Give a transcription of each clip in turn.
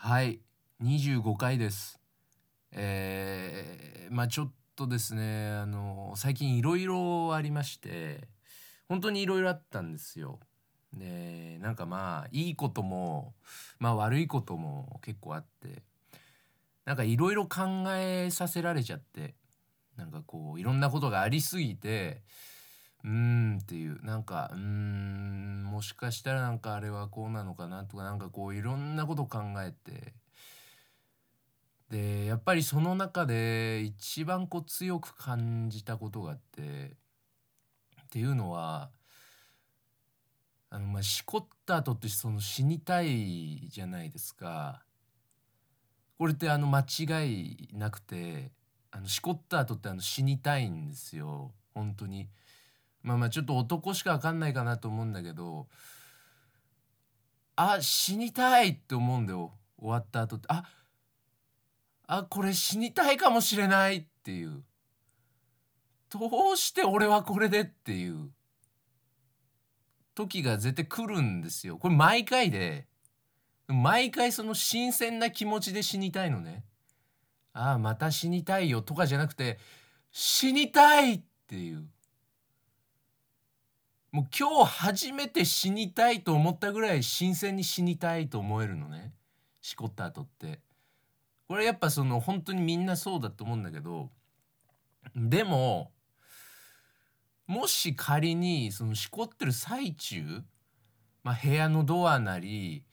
はい。25回です。えー、まあちょっとですねあの最近いろいろありまして本当にいろいろあったんですよ。でなんかまあいいこともまあ悪いことも結構あってなんかいろいろ考えさせられちゃってなんかこういろんなことがありすぎてうーんっていうなんかうーんもしかしたらなんかあれはこうなのかなとかなんかこういろんなこと考えてでやっぱりその中で一番こう強く感じたことがあってっていうのはあのまあしこった後ってその死にたいじゃないですか。これってあの間違いなくてあのしこった後ってあの死にたいんですよ本当に。まあまあちょっと男しか分かんないかなと思うんだけどあ死にたいって思うんだよ。終わった後って。ああこれ死にたいかもしれないっていう。どうして俺はこれでっていう。時が絶対来るんですよ。これ毎回で。毎回その新鮮な気持ちで死にたいのね。ああまた死にたいよとかじゃなくて死にたいっていう。もう今日初めて死にたいと思ったぐらい新鮮に死にたいと思えるのね。しこった後って。これやっぱその本当にみんなそうだと思うんだけどでももし仮にそのしこってる最中、まあ、部屋のドアなり、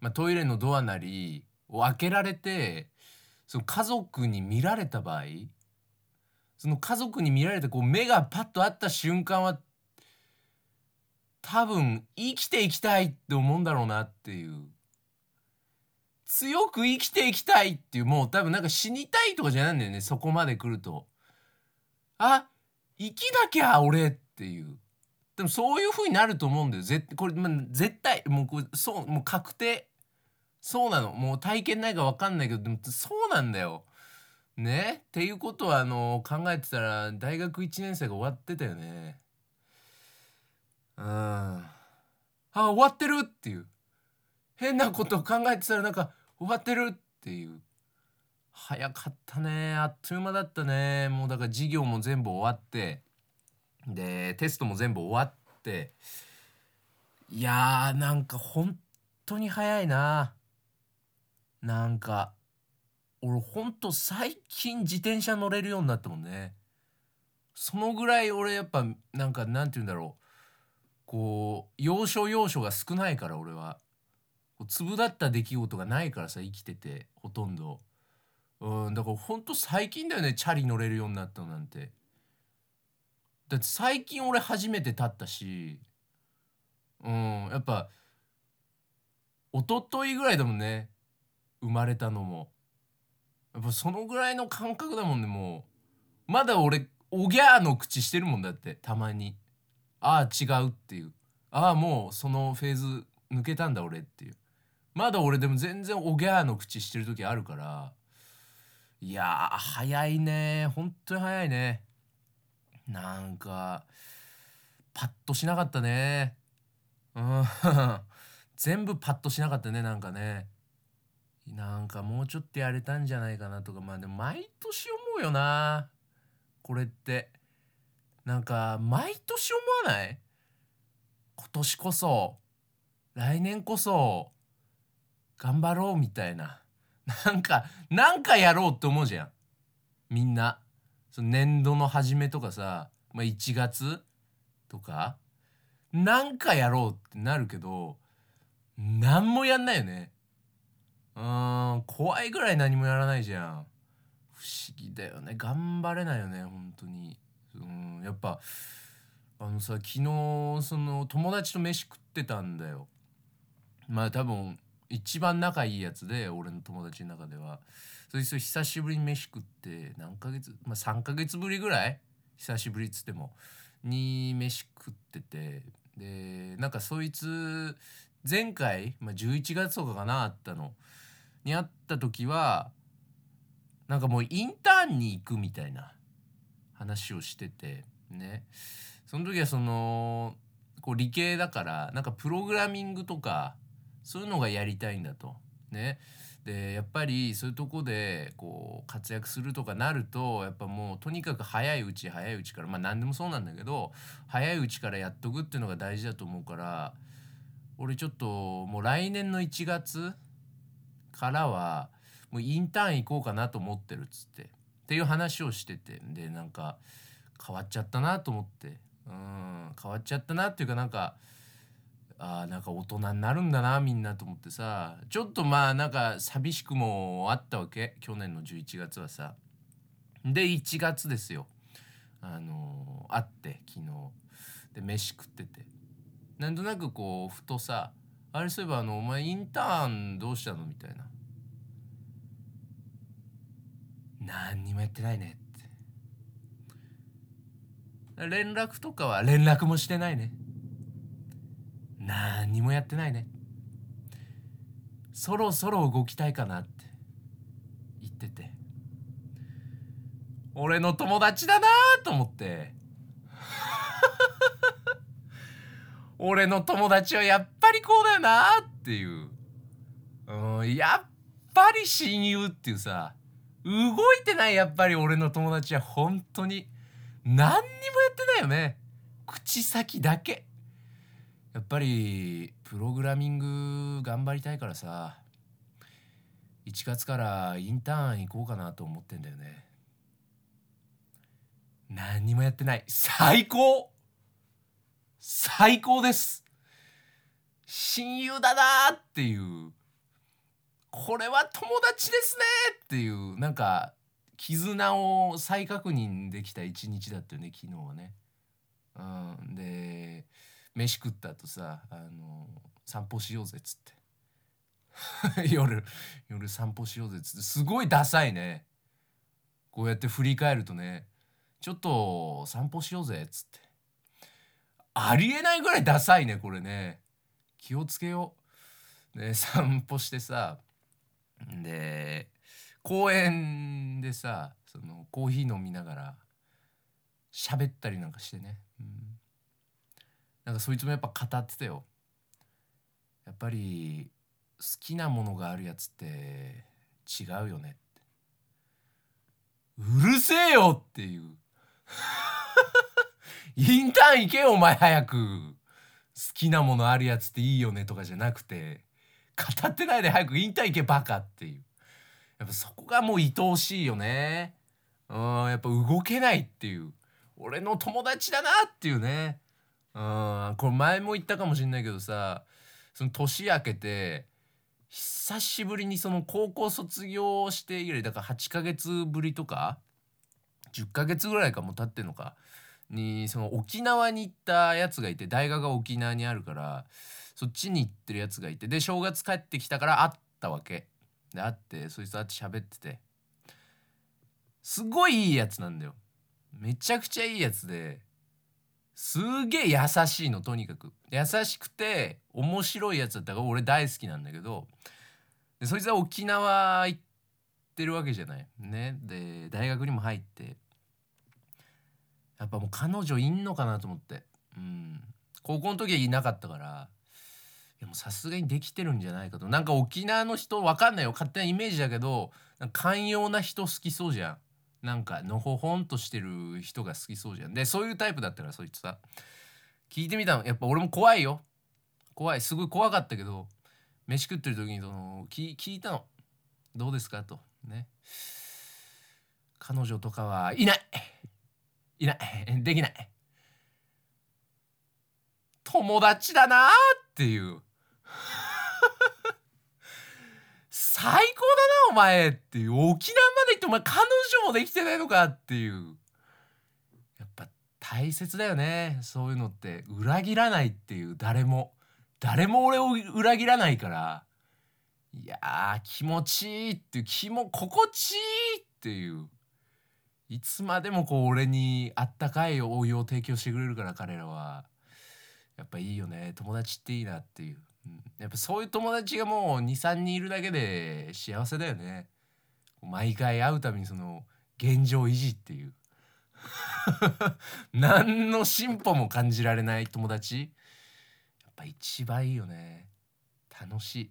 まあ、トイレのドアなりを開けられてその家族に見られた場合その家族に見られてこう目がパッとあった瞬間は多分生きていきたいって思うんだろうなっていう。強く生きていきたいっていうもう多分なんか死にたいとかじゃないんだよねそこまで来ると。あ生きなきゃ俺っていう。でもそういう風になると思うんだよ。絶これ、まあ、絶対もうこれそうもう確定。そうなの。もう体験ないか分かんないけどでもそうなんだよ。ね？っていうことはあの考えてたら大学1年生が終わってたよね。うん。あ終わってるっていう。変なことを考えてたらなんか終わってるっていう。早かったね。あっという間だったね。もうだから授業も全部終わって。でテストも全部終わって。いやーなんか本当に早いな。なんか俺ほんと最近自転車乗れるようになったもんね。そのぐらい俺やっぱなんかなんて言うんだろう。こう要所要所が少ないから俺は。粒だった出来事がないからさ生きててほとんど。うんだからほんと最近だよねチャリ乗れるようになったなんて。だって最近俺初めて立ったしうんやっぱ一昨日ぐらいだもんね生まれたのも。やっぱそのぐらいの感覚だもんねもう。まだ俺おぎゃーの口してるもんだってたまに。ああ違うっていう。ああもうそのフェーズ抜けたんだ俺っていう。まだ俺でも全然おぎゃーの口してる時あるから。いやー早いね。本当に早いね。なんかパッとしなかったね。うん。全部パッとしなかったねなんかね。なんかもうちょっとやれたんじゃないかなとか。まあでも毎年思うよな。これって。なんか毎年思わない？今年こそ来年こそ頑張ろうみたいな。なんかなんかやろうって思うじゃん。みんな。その年度の初めとかさ、まあ、1月とかなんかやろうってなるけど何もやんないよね。うん怖いぐらい何もやらないじゃん。不思議だよね。頑張れないよね本当に。うんやっぱあのさ昨日その友達と飯食ってたんだよ。まあ多分一番仲いいやつで俺の友達の中では。そいつと久しぶりに飯食って何ヶ月まあ3ヶ月ぶりぐらい？久しぶりっつっても。に飯食ってて。でなんかそいつ前回、まあ、11月とかかなあったの。に会った時はなんかもうインターンに行くみたいな。話をしててね。その時はそのこう理系だからなんかプログラミングとかそういうのがやりたいんだと。ね。でやっぱりそういうとこでこう活躍するとかなるとやっぱもうとにかく早いうち早いうちからまあ何でもそうなんだけど早いうちからやっとくっていうのが大事だと思うから俺ちょっともう来年の1月からはもうインターン行こうかなと思ってるっつって。っていう話をしててでなんか変わっちゃったなと思って。うん変わっちゃったなっていうかなんかあーなんか大人になるんだなみんなと思ってさ。ちょっとまあなんか寂しくもあったわけ。去年の11月はさ。で1月ですよ。あのー会って昨日。で飯食ってて。なんとなくこうふとさあれそういえばあのお前インターンどうしたのみたいな。何にもやってないねって。連絡とかは連絡もしてないね。何にもやってないね。そろそろ動きたいかなって言ってて。俺の友達だなと思って。俺の友達はやっぱりこうだよなっていう、うん、やっぱり親友っていうさ。動いてないやっぱり俺の友達は本当に何にもやってないよね。口先だけ。やっぱりプログラミング頑張りたいからさ。1月からインターン行こうかなと思ってんだよね。何にもやってない。最高。最高です。親友だなーっていう。これは友達ですねっていうなんか絆を再確認できた一日だったよね昨日はね。うん、で飯食った後さあの散歩しようぜっつって。夜夜散歩しようぜっつって。すごいダサいね。こうやって振り返るとねちょっと散歩しようぜっつって。ありえないぐらいダサいねこれね。気をつけよう。で散歩してさで公園でさそのコーヒー飲みながら喋ったりなんかしてね、うん、なんかそいつもやっぱ語ってたよ。やっぱり好きなものがあるやつって違うよねって。うるせえよっていう。インターン行けよお前早く。好きなものあるやつっていいよねとかじゃなくて。語ってないで早くインターン行けバカっていう。やっぱそこがもう愛おしいよね。うんやっぱ動けないっていう。俺の友達だなっていうね。うんこれ前も言ったかもしれないけどさその年明けて久しぶりにその高校卒業して以来だから8ヶ月ぶりとか10ヶ月ぐらいかも経ってんのかにその沖縄に行ったやつがいて大学が沖縄にあるからそっちに行ってるやつがいてで正月帰ってきたから会ったわけ。で会ってそいつと会って喋ってて。すごいいいやつなんだよ。めちゃくちゃいいやつですげえ優しいのとにかく。優しくて面白いやつだったから俺大好きなんだけどでそいつは沖縄行ってるわけじゃない。ね。で大学にも入って。やっぱもう彼女いんのかなと思って。うん。高校の時はいなかったからいやもさすがにできてるんじゃないかと。なんか沖縄の人わかんないよ。勝手なイメージだけど寛容な人好きそうじゃん。なんかのほほんとしてる人が好きそうじゃん。でそういうタイプだったらそいつさ聞いてみたの。やっぱ俺も怖いよ。怖い。すごい怖かったけど飯食ってる時にその聞聞いたの「どうですか?」と。ね。彼女とかはいない。いない。できない。友達だなっていう。最高だなお前っていう沖縄まで行ってお前彼女もできてないのかっていう。やっぱ大切だよねそういうのって。裏切らないっていう。誰も誰も俺を裏切らないから。いやー気持ちいいっていう気も心地いいっていう。いつまでもこう俺にあったかいお湯を提供してくれるから彼らは。やっぱいいよね友達っていいなっていう、やっぱそういう友達がもう23人いるだけで幸せだよね。毎回会うたびにその現状維持っていう。何の進歩も感じられない友達。やっぱ一番いいよね。楽しい、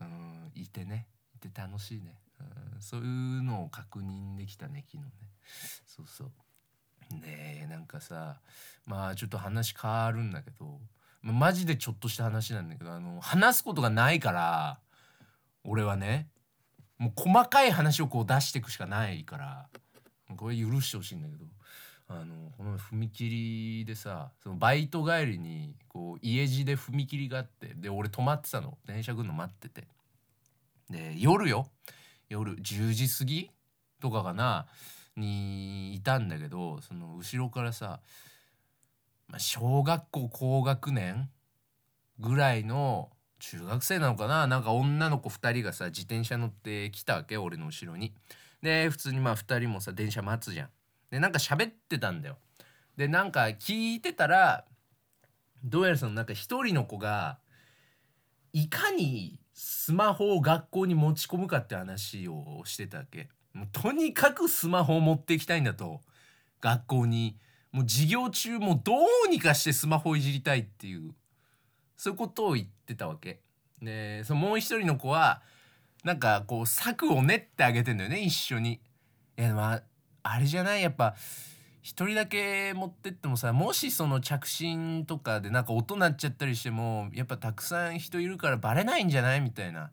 うん。いてね。いて楽しいね、うん、そういうのを確認できたね昨日ね。そうそう。ねえなんかさまあちょっと話変わるんだけど。マジでちょっとした話なんだけどあの話すことがないから俺はねもう細かい話をこう出していくしかないからこれ許してほしいんだけどあのこの踏切でさそのバイト帰りにこう家路で踏切があってで俺止まってたの。電車来るの待ってて。で夜よ。夜10時過ぎとかかなにいたんだけどその後ろからさ、まあ、小学校高学年ぐらいの中学生なのかな？なんか女の子2人がさ自転車乗ってきたわけ俺の後ろに。で普通にまあ2人もさ電車待つじゃん。でなんか喋ってたんだよ。でなんか聞いてたらどうやらそのなんか一人の子がいかにスマホを学校に持ち込むかって話をしてたわけ。もうとにかくスマホを持っていきたいんだと学校にもう授業中もどうにかしてスマホいじりたいっていうそういうことを言ってたわけ。でそのもう一人の子はなんかこう策を練ってあげてんだよね一緒に。いやまああれじゃない？やっぱ一人だけ持ってってもさもしその着信とかでなんか音鳴っちゃったりしてもやっぱたくさん人いるからバレないんじゃない？みたいな。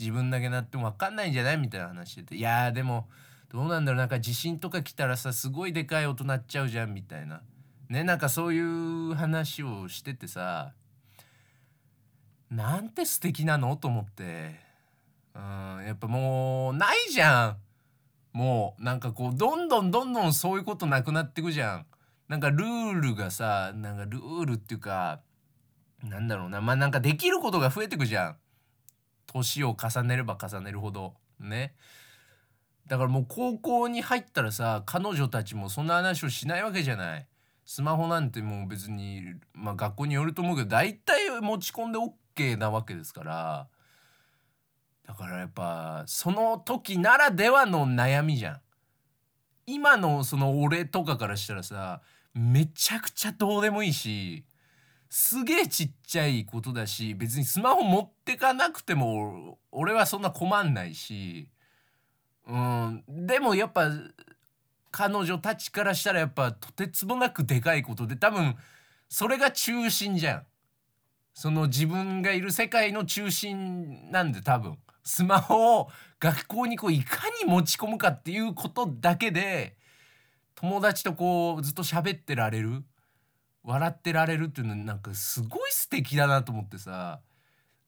自分だけなっても分かんないんじゃない？みたいな話してて。いやでもどうなんだろうなんか地震とか来たらさすごいでかい音鳴っちゃうじゃんみたいな。ねなんかそういう話をしててさなんて素敵なの？と思って。うんやっぱもうないじゃん。もうなんかこうどんどんどんどんそういうことなくなってくじゃん。なんかルールがさなんかルールっていうかなんだろうな。まあなんかできることが増えてくじゃん。年を重ねれば重ねるほど。ね。だからもう高校に入ったらさ彼女たちもそんな話をしないわけじゃない。スマホなんてもう別にまあ学校によると思うけど大体持ち込んで OK なわけですから。だからやっぱその時ならではの悩みじゃん。今のその俺とかからしたらさめちゃくちゃどうでもいいしすげえちっちゃいことだし別にスマホ持ってかなくても俺はそんな困んないし。うん。でもやっぱ彼女たちからしたらやっぱとてつもなくでかいことで多分それが中心じゃん。その自分がいる世界の中心なんで多分。スマホを学校にこういかに持ち込むかっていうことだけで友達とこうずっと喋ってられる笑ってられるっていうのなんかすごい素敵だなと思ってさ。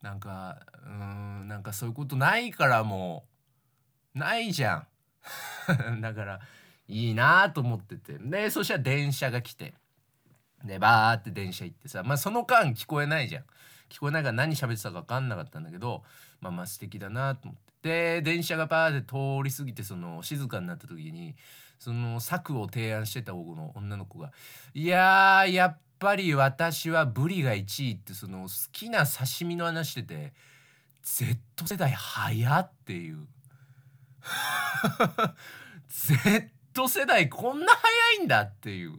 なんかうんなんかそういうことないからもう。ないじゃん。だからいいなと思ってて。でそしたら電車が来て。でバーって電車行ってさまあその間聞こえないじゃん。聞こえないから何喋ってたか分かんなかったんだけどまあまあ素敵だなと思って。で電車がバーって通り過ぎてその静かになった時にその策を提案してたこの女の子が「いややっぱり私はブリが1位」ってその好きな刺身の話してて Z 世代早っていう。Z 世代こんな早いんだっていう。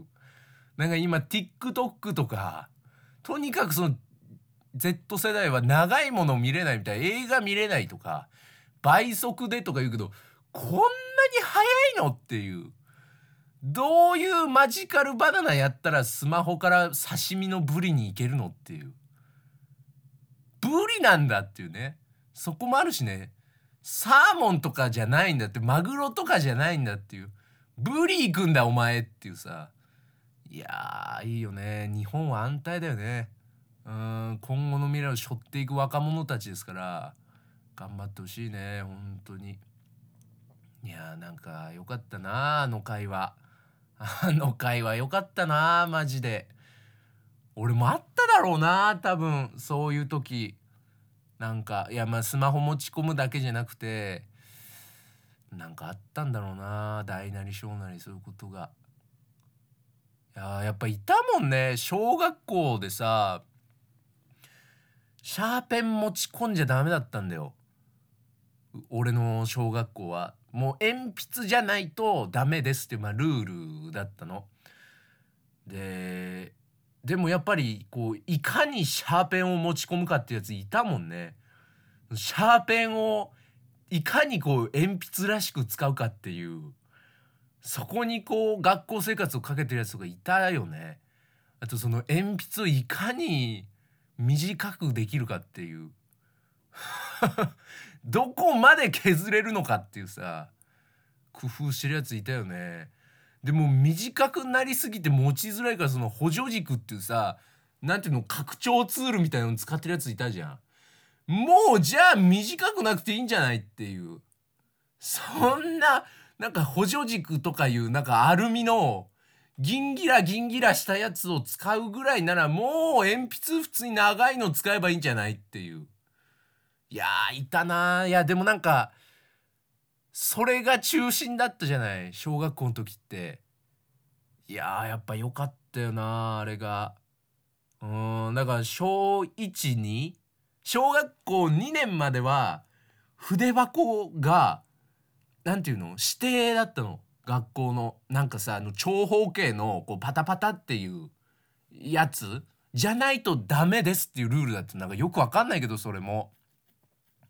なんか今 TikTok とかとにかくその Z 世代は長いもの見れないみたい映画見れないとか倍速でとか言うけどこんなに早いのっていう。どういうマジカルバナナやったらスマホから刺身のブリに行けるのっていう。ブリなんだっていうね。そこもあるしね。サーモンとかじゃないんだってマグロとかじゃないんだっていう。ブリ行くんだお前っていうさ。いやいいよね。日本は安泰だよね。うん今後の未来を背負っていく若者たちですから頑張ってほしいね本当に。いやーなんかよかったなあの会話。あの会話よかったなマジで。俺もあっただろうな多分。そういう時。なんかいやまあスマホ持ち込むだけじゃなくてなんかあったんだろうな大なり小なりそういうことが。いややっぱいたもんね。小学校でさシャーペン持ち込んじゃダメだったんだよ。俺の小学校は。もう鉛筆じゃないとダメですっていう、まあ、ルールだったの。ででもやっぱりこういかにシャーペンを持ち込むかってやついたもんね。シャーペンをいかにこう鉛筆らしく使うかっていう。そこにこう学校生活をかけてるやつとかいたよね。あとその鉛筆をいかに短くできるかっていう。どこまで削れるのかっていうさ。工夫してるやついたよね。でも短くなりすぎて持ちづらいからその補助軸っていうさなんていうの拡張ツールみたいなの使ってるやついたじゃん。もうじゃあ短くなくていいんじゃないっていう。そんななんか補助軸とかいうなんかアルミのギンギラギンギラしたやつを使うぐらいならもう鉛筆普通に長いの使えばいいんじゃないっていう。いやいたないやでもなんかそれが中心だったじゃない小学校の時って。いややっぱ良かったよなあれが。うんだから小1に小学校2年までは筆箱がなんていうの指定だったの。学校のなんかさあの長方形のこうパタパタっていうやつ。じゃないとダメですっていうルールだってなんかよくわかんないけどそれも。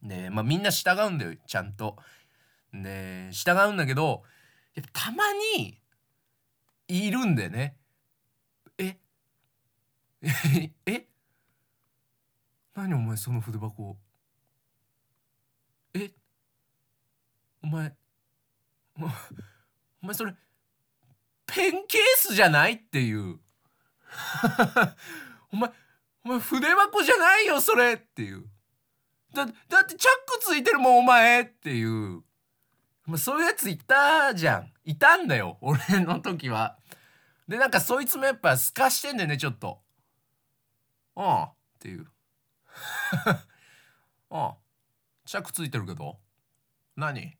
ねまあみんな従うんだよちゃんと。ね従うんだけどやっぱたまにいるんだよね。ええ何お前その筆箱えお前お前それペンケースじゃないっていう。お前お前筆箱じゃないよそれっていう。だだってチャックついてるもんお前っていう。まあ、そういうやついたじゃん。いたんだよ 俺の時は。でなんかそいつもやっぱすかしてんだよねちょっと。うんっていう。うんチャックついてるけど。何？い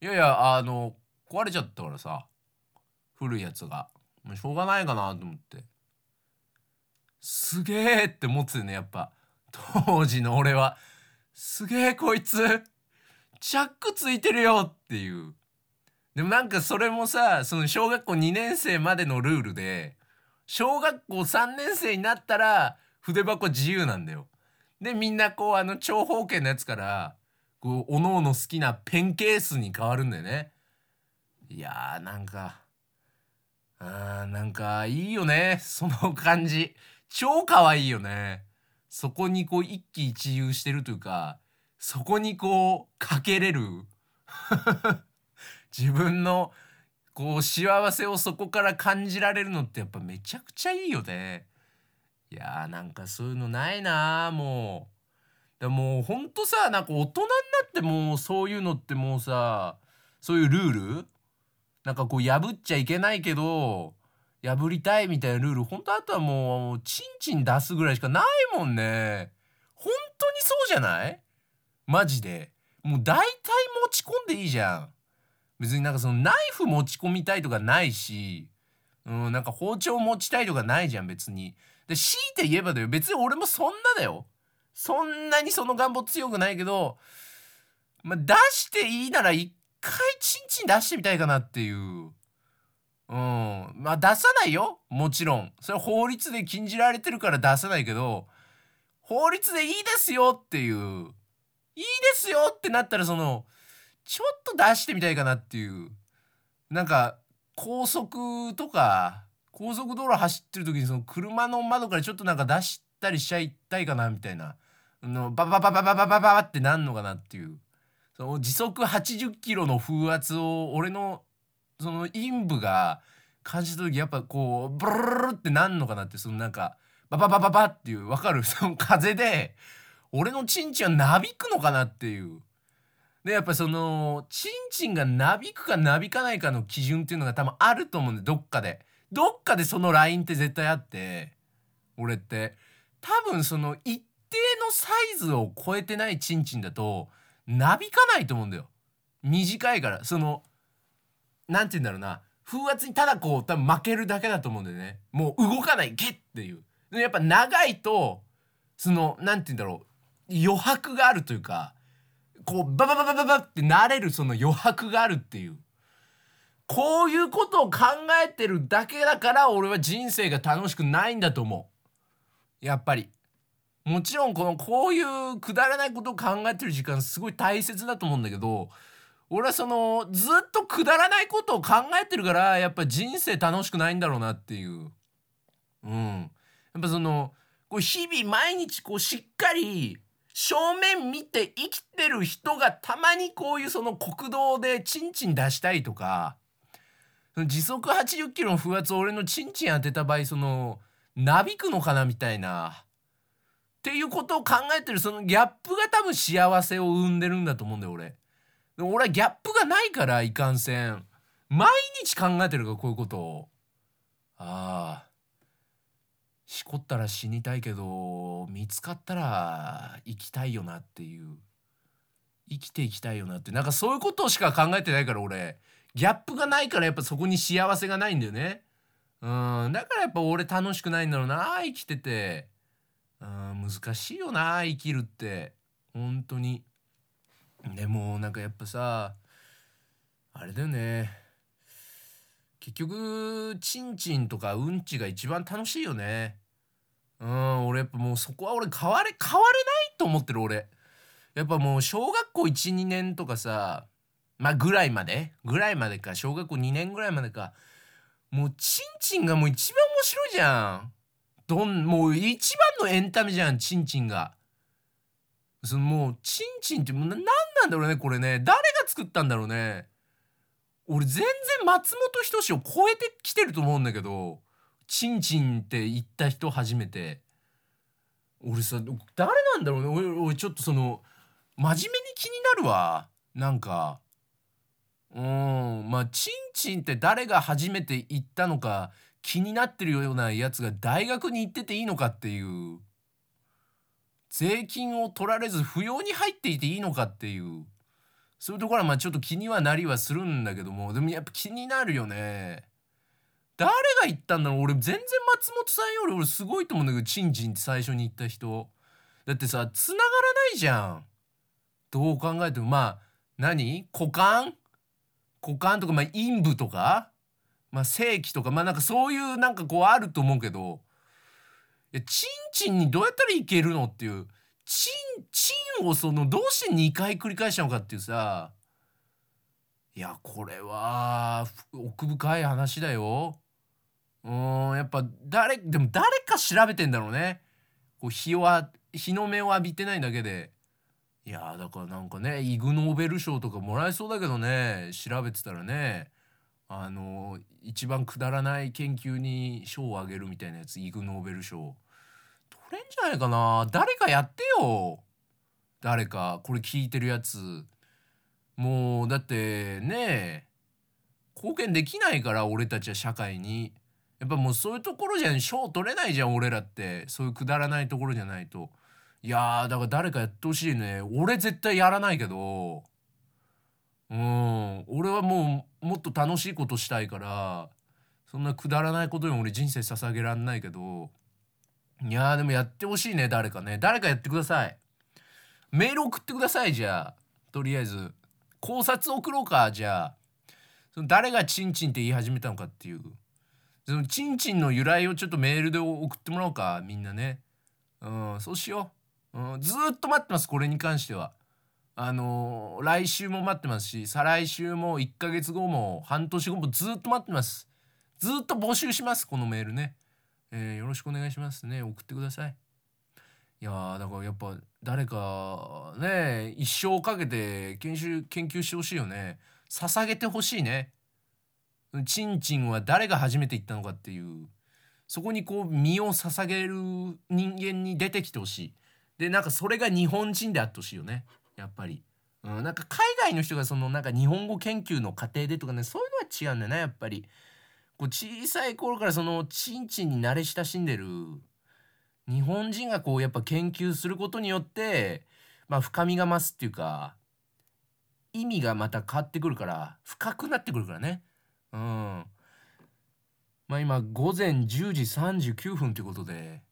やいやあの壊れちゃったからさ。古いやつが。もうしょうがないかなと思って。すげえって思ってねやっぱ。当時の俺は。すげえこいつ。チャックついてるよっていう。でもなんかそれもさその小学校2年生までのルールで小学校3年生になったら筆箱自由なんだよ。でみんなこうあの長方形のやつからこうおのおの好きなペンケースに変わるんだよね。いやーなんかあーなんかいいよね。その感じ。超可愛いよね。そこにこう一喜一憂してるというかそこにこうかけれる。自分のこう幸せをそこから感じられるのってやっぱめちゃくちゃいいよね。いやーなんかそういうのないなもう。でもうほんとさなんか大人になってもうそういうのってもうさそういうルール？なんかこう破っちゃいけないけど破りたいみたいなルール。本当あとはもうチンチン出すぐらいしかないもんね。本当にそうじゃない？マジで。もう大体持ち込んでいいじゃん。別になんかそのナイフ持ち込みたいとかないし。うんなんか包丁持ちたいとかないじゃん別に。で強いて言えばだよ。別に俺もそんなだよ。そんなにその願望強くないけどまあ出していいなら一回チンチン出してみたいかなっていう。うん。まあ出さないよ。もちろん。それは法律で禁じられてるから出さないけど法律でいいですよっていう。いいですよってなったらそのちょっと出してみたいかなっていう。なんか高速とか高速道路走ってる時にその車の窓からちょっとなんか出したりしちゃいたいかなみたいな。のババババババババってなんのかなっていうその時速80キロの風圧を俺のその陰部が感じた時やっぱこうブルルルってなんのかなってそのなんかバババババっていう分かるその風で俺のチンチンはなびくのかなっていう。でやっぱそのチンチンがなびくかなびかないかの基準っていうのが多分あると思うんでどっかで。どっかでそのラインって絶対あって俺って。多分その一定のサイズを超えてないチンチンだとなびかないと思うんだよ。短いから。そのなんて言うんだろうな。風圧にただこう多分負けるだけだと思うんだよね。もう動かない。ゲッっていう。でやっぱ長いとそのなんて言うんだろう。余白があるというかこうババババババってなれるその余白があるっていう。こういうことを考えてるだけだから俺は人生が楽しくないんだと思う。やっぱり。もちろんこのこういうくだらないことを考えてる時間すごい大切だと思うんだけど俺はそのずっとくだらないことを考えてるからやっぱ人生楽しくないんだろうなっていう。うん。やっぱそのこう日々毎日こうしっかり正面見て生きてる人がたまにこういうその国道でチンチン出したいとか時速80キロの風圧を俺のチンチン当てた場合そのなびくのかなみたいなっていうことを考えてるそのギャップが多分幸せを生んでるんだと思うんだよ俺。俺はギャップがないからいかんせん。毎日考えてるからこういうことを。ああ。しこったら死にたいけど見つかったら生きたいよなっていう。生きていきたいよなって。なんかそういうことしか考えてないから俺。ギャップがないからやっぱそこに幸せがないんだよね。うん。だからやっぱ俺楽しくないんだろうな。生きてて。うん難しいよな生きるって。本当に。でもなんかやっぱさあれだよね。結局チンチンとかうんちが一番楽しいよね。うん俺やっぱもうそこは俺変われ変われないと思ってる俺。やっぱもう小学校12年とかさまあぐらいまでぐらいまでか小学校2年ぐらいまでかもうチンチンがもう一番面白いじゃん。どんもう一番のエンタメじゃんチンチンが。そのもうチンチンってもう何なんだろうねこれね。誰が作ったんだろうね。俺全然松本人志を超えてきてると思うんだけど。チンチンって言った人初めて。俺さ誰なんだろうね。俺俺ちょっとその真面目に気になるわ。なんかうん。まあチンチンって誰が初めて言ったのか気になってるようなやつが大学に行ってていいのかっていう。税金を取られず不要に入っていていいのかっていう。そういうところはまあちょっと気にはなりはするんだけども。でもやっぱ気になるよね。誰が言ったんだろう？俺全然松本さんより俺すごいと思うんだけどチンチンって最初に言った人。だってさ繋がらないじゃん。どう考えても。まあ何？股間？股間とかまあ陰部とか？まあ正規とか？まあなんかそういうなんかこうあると思うけど。いやチンチンにどうやったらいけるのっていう。チンチンをそのどうして2回繰り返したのかっていうさ。いやこれは奥深い話だよ。うんやっぱ誰でも誰か調べてんだろうね。こう日を日の目を浴びてないだけで。いやだからなんかねイグ・ノーベル賞とかもらえそうだけどね。調べてたらねあの一番くだらない研究に賞をあげるみたいなやつイグ・ノーベル賞。取れんじゃないかな。誰かやってよ。誰かこれ聞いてるやつ。もうだってね貢献できないから俺たちは社会に。やっぱもうそういうところじゃん。賞取れないじゃん俺らって。そういうくだらないところじゃないと。いやだから誰かやってほしいね。俺絶対やらないけど。うん。俺はもうもっと楽しいことしたいから。そんなくだらないことに俺人生捧げらんないけど。いやでもやってほしいね誰かね。誰かやってください。メール送ってくださいじゃあ。とりあえず。考察送ろうかじゃあ。その誰がチンチンって言い始めたのかっていう。そのチンチンの由来をちょっとメールで送ってもらおうかみんなね。うんそうしよう、うん、ずっと待ってますこれに関しては。あのー、来週も待ってますし再来週も1ヶ月後も半年後もずっと待ってます。ずっと募集しますこのメールね、えー、よろしくお願いしますね。送ってください。いやだからやっぱ誰かね一生かけて研修研究してほしいよね。捧げてほしいね。ちんちんは誰が初めて言ったのかっていうそこにこう身を捧げる人間に出てきてほしい。でなんかそれが日本人であってほしいよね。やっぱり、うん、なんか海外の人がそのなんか日本語研究の過程でとかねそういうのは違うんだよねやっぱり。こう小さい頃からそのちんちんに慣れ親しんでる日本人がこうやっぱ研究することによってまあ深みが増すっていうか意味がまた変わってくるから深くなってくるからね。うん。まあ今午前10時39分ということで。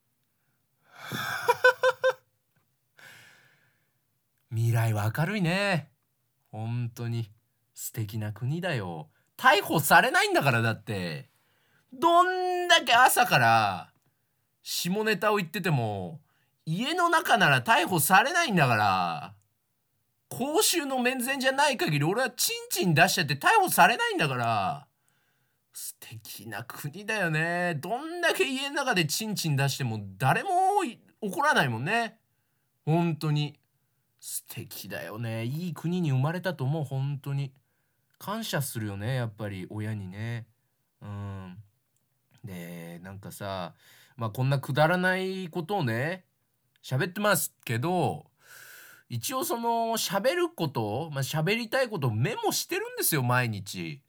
未来は明るいね。本当に。素敵な国だよ。逮捕されないんだからだって。どんだけ朝から下ネタを言ってても家の中なら逮捕されないんだから。公衆の面前じゃない限り俺はチンチン出しちゃって逮捕されないんだから。素敵な国だよね。どんだけ家の中でチンチン出しても誰も怒らないもんね。本当に。素敵だよね。いい国に生まれたと思う本当に。感謝するよねやっぱり親にね。うん。でなんかさまあこんなくだらないことをね喋ってますけど一応その喋ることまあ喋りたいことをメモしてるんですよ毎日。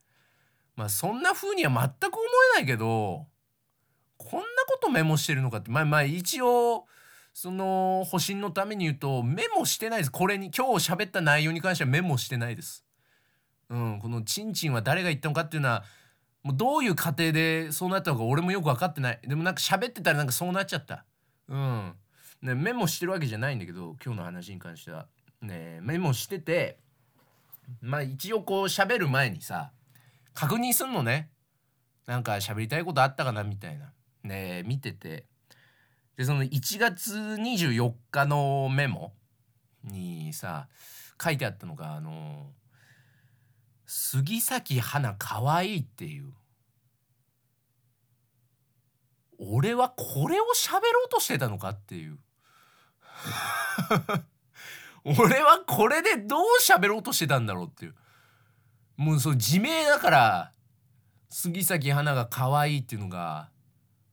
まあそんな風には全く思えないけどこんなことメモしてるのかってまあまあ一応その保身のために言うとメモしてないです。これに今日喋った内容に関してはメモしてないです。うんこのチンチンは誰が言ったのかっていうのはもうどういう過程でそうなったのか俺もよく分かってない。でもなんか喋ってたらなんかそうなっちゃった。うん。ねメモしてるわけじゃないんだけど今日の話に関しては。ねメモしててまあ一応こう喋る前にさ確認すんのね。なんか喋りたいことあったかなみたいな。ね見てて。でその1月24日のメモにさ書いてあったのがあの「杉咲花かわいい」っていう。俺はこれを喋ろうとしてたのかっていう。俺はこれでどう喋ろうとしてたんだろうっていう。もうそう自明だから杉咲花が可愛いっていうのが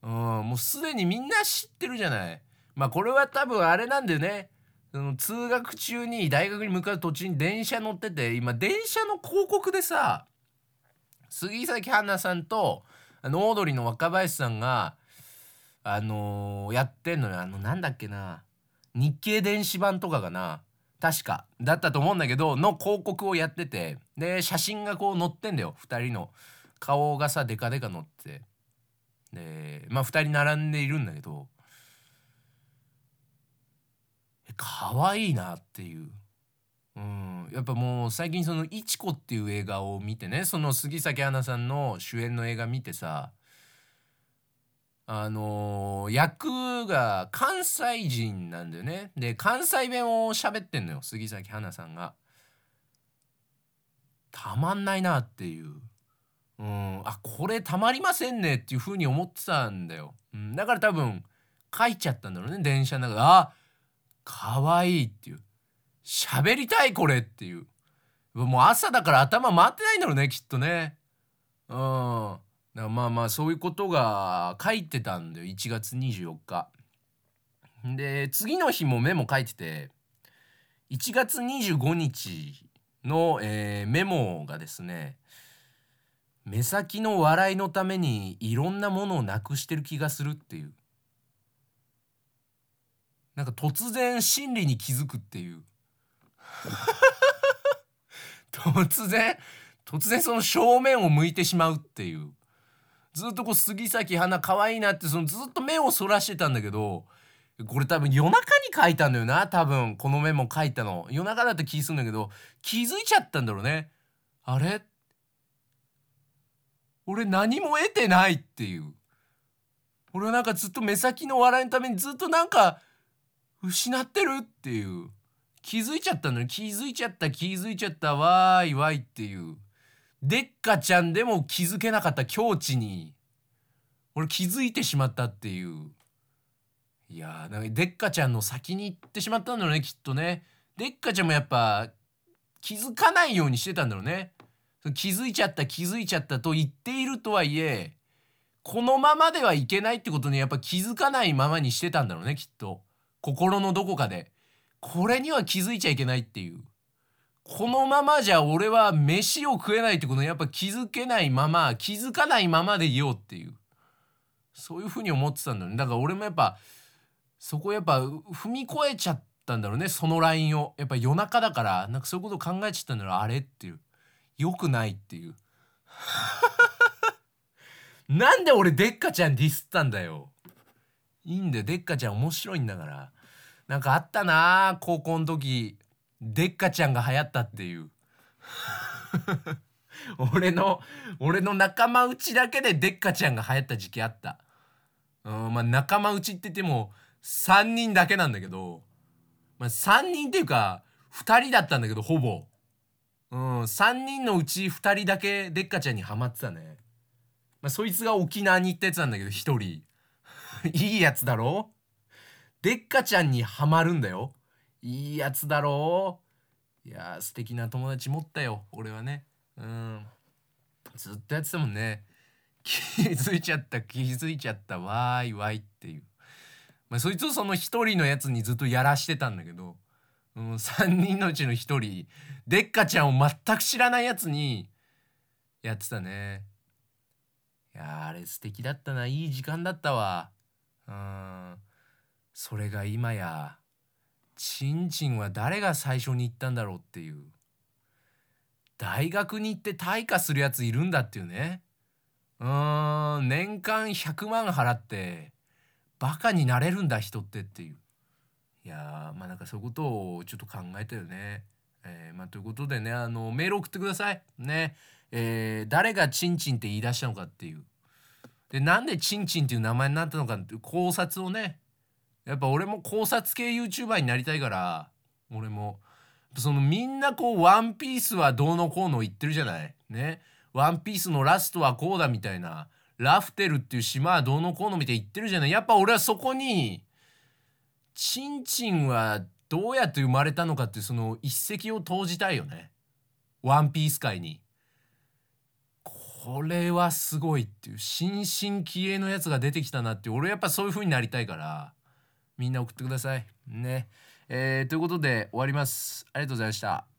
うんもうすでにみんな知ってるじゃない。まあこれは多分あれなんだよね。その通学中に大学に向かう途中に電車乗ってて今電車の広告でさ杉咲花さんとあのオードリーの若林さんがあのー、やってんのよ。あのなんだっけな。日経電子版とかかな。確かだったと思うんだけどの広告をやっててで写真がこう載ってんだよ。2人の。顔がさデカデカ載ってでまあ2人並んでいるんだけど。可愛いなっていう。うん、やっぱもう最近その「いちこ」っていう映画を見てねその杉咲花さんの主演の映画見てさあのー、役が関西人なんだよね。で関西弁を喋ってんのよ杉咲花さんが。たまんないなっていう。うんあこれたまりませんねっていう風に思ってたんだよ、うん、だから多分書いちゃったんだろうね電車の中で。あ可愛いっていう。喋りたいこれっていう。もう朝だから頭回ってないんだろうねきっとね。うん。だまあまあそういうことが書いてたんだよ。1月24日。で次の日もメモ書いてて1月25日の、えー、メモがですね目先の笑いのためにいろんなものをなくしてる気がするっていう。なんか突然真理に気づくっていう。突然突然その正面を向いてしまうっていうずっとこう杉咲花可愛いなってそのずっと目をそらしてたんだけどこれ多分夜中に書いたんだよな多分。このメモ書いたの。夜中だって気するんだけど気づいちゃったんだろうね。あれ？俺何も得てないっていう。俺はなんかずっと目先の笑いのためにずっとなんか失ってるっていう。気づいちゃったのに気づいちゃった気づいちゃった。わーいわいっていう。でっかちゃんでも気づけなかった境地に俺気づいてしまったっていう。いやーなんかでっかちゃんの先に行ってしまったんだろうねきっとね。でっかちゃんもやっぱ気づかないようにしてたんだろうね。気づいちゃった気づいちゃったと言っているとはいえこのままではいけないってことにやっぱ気づかないままにしてたんだろうねきっと。心のどこかで。これには気づいちゃいけないっていう。このままじゃ俺は飯を食えないってことにやっぱ気づけないまま気づかないままでいようっていう。そういうふうに思ってたんだよね。だから俺もやっぱそこやっぱ踏み越えちゃったんだろうね。そのラインを。やっぱ夜中だからなんかそういうこと考えちゃったんだろう。あれっていう。良くないっていう。なんで俺デッカちゃんディスったんだよ。いいんだよ。デッカちゃん面白いんだから。なんかあったな高校の時。デッカちゃんが流行ったっていう。俺の俺の仲間内だけでデッカちゃんが流行った時期あった。うんまあ仲間内って言っても3人だけなんだけど、まあ、3人っていうか2人だったんだけどほぼ。うん3人のうち2人だけデッカちゃんにはまってたね、まあ、そいつが沖縄に行ったやつなんだけど1人。いいやつだろ？デッカちゃんにはまるんだよ。いいやつだろう。いや素敵な友達持ったよ俺はね。うん。ずっとやってたもんね。気づいちゃった気づいちゃった。わーいわいっていう。まあそいつをその一人のやつにずっとやらしてたんだけど、うん、3人のうちの一人デッカちゃんを全く知らないやつにやってたね。いやあれ素敵だったな。いい時間だったわ。うん。それが今やちんちんは誰が最初に行ったんだろうっていう大学に行って退化するやついるんだっていうねうーん年間100万払ってバカになれるんだ人ってっていういやまあなんかそういうことをちょっと考えたよね。えー、まあ、ということでねあのメール送ってください。ね、えー、誰がチンチンって言い出したのかっていう。でなんでチンチンっていう名前になったのかっていう考察をねやっぱ俺も考察系 YouTuber になりたいから俺も。そのみんなこう「ワンピースはどうのこうの言ってるじゃない？ね？ワンピースのラストはこうだみたいな。ラフテルっていう島はどうのこうのみたいに言ってるじゃない？やっぱ俺はそこにチンチンはどうやって生まれたのかっていうその一石を投じたいよね。ワンピース界に。これはすごいっていう。新進気鋭のやつが出てきたなって俺やっぱそういう風になりたいから。みんな送ってください。ね。えー、ということで終わります。ありがとうございました。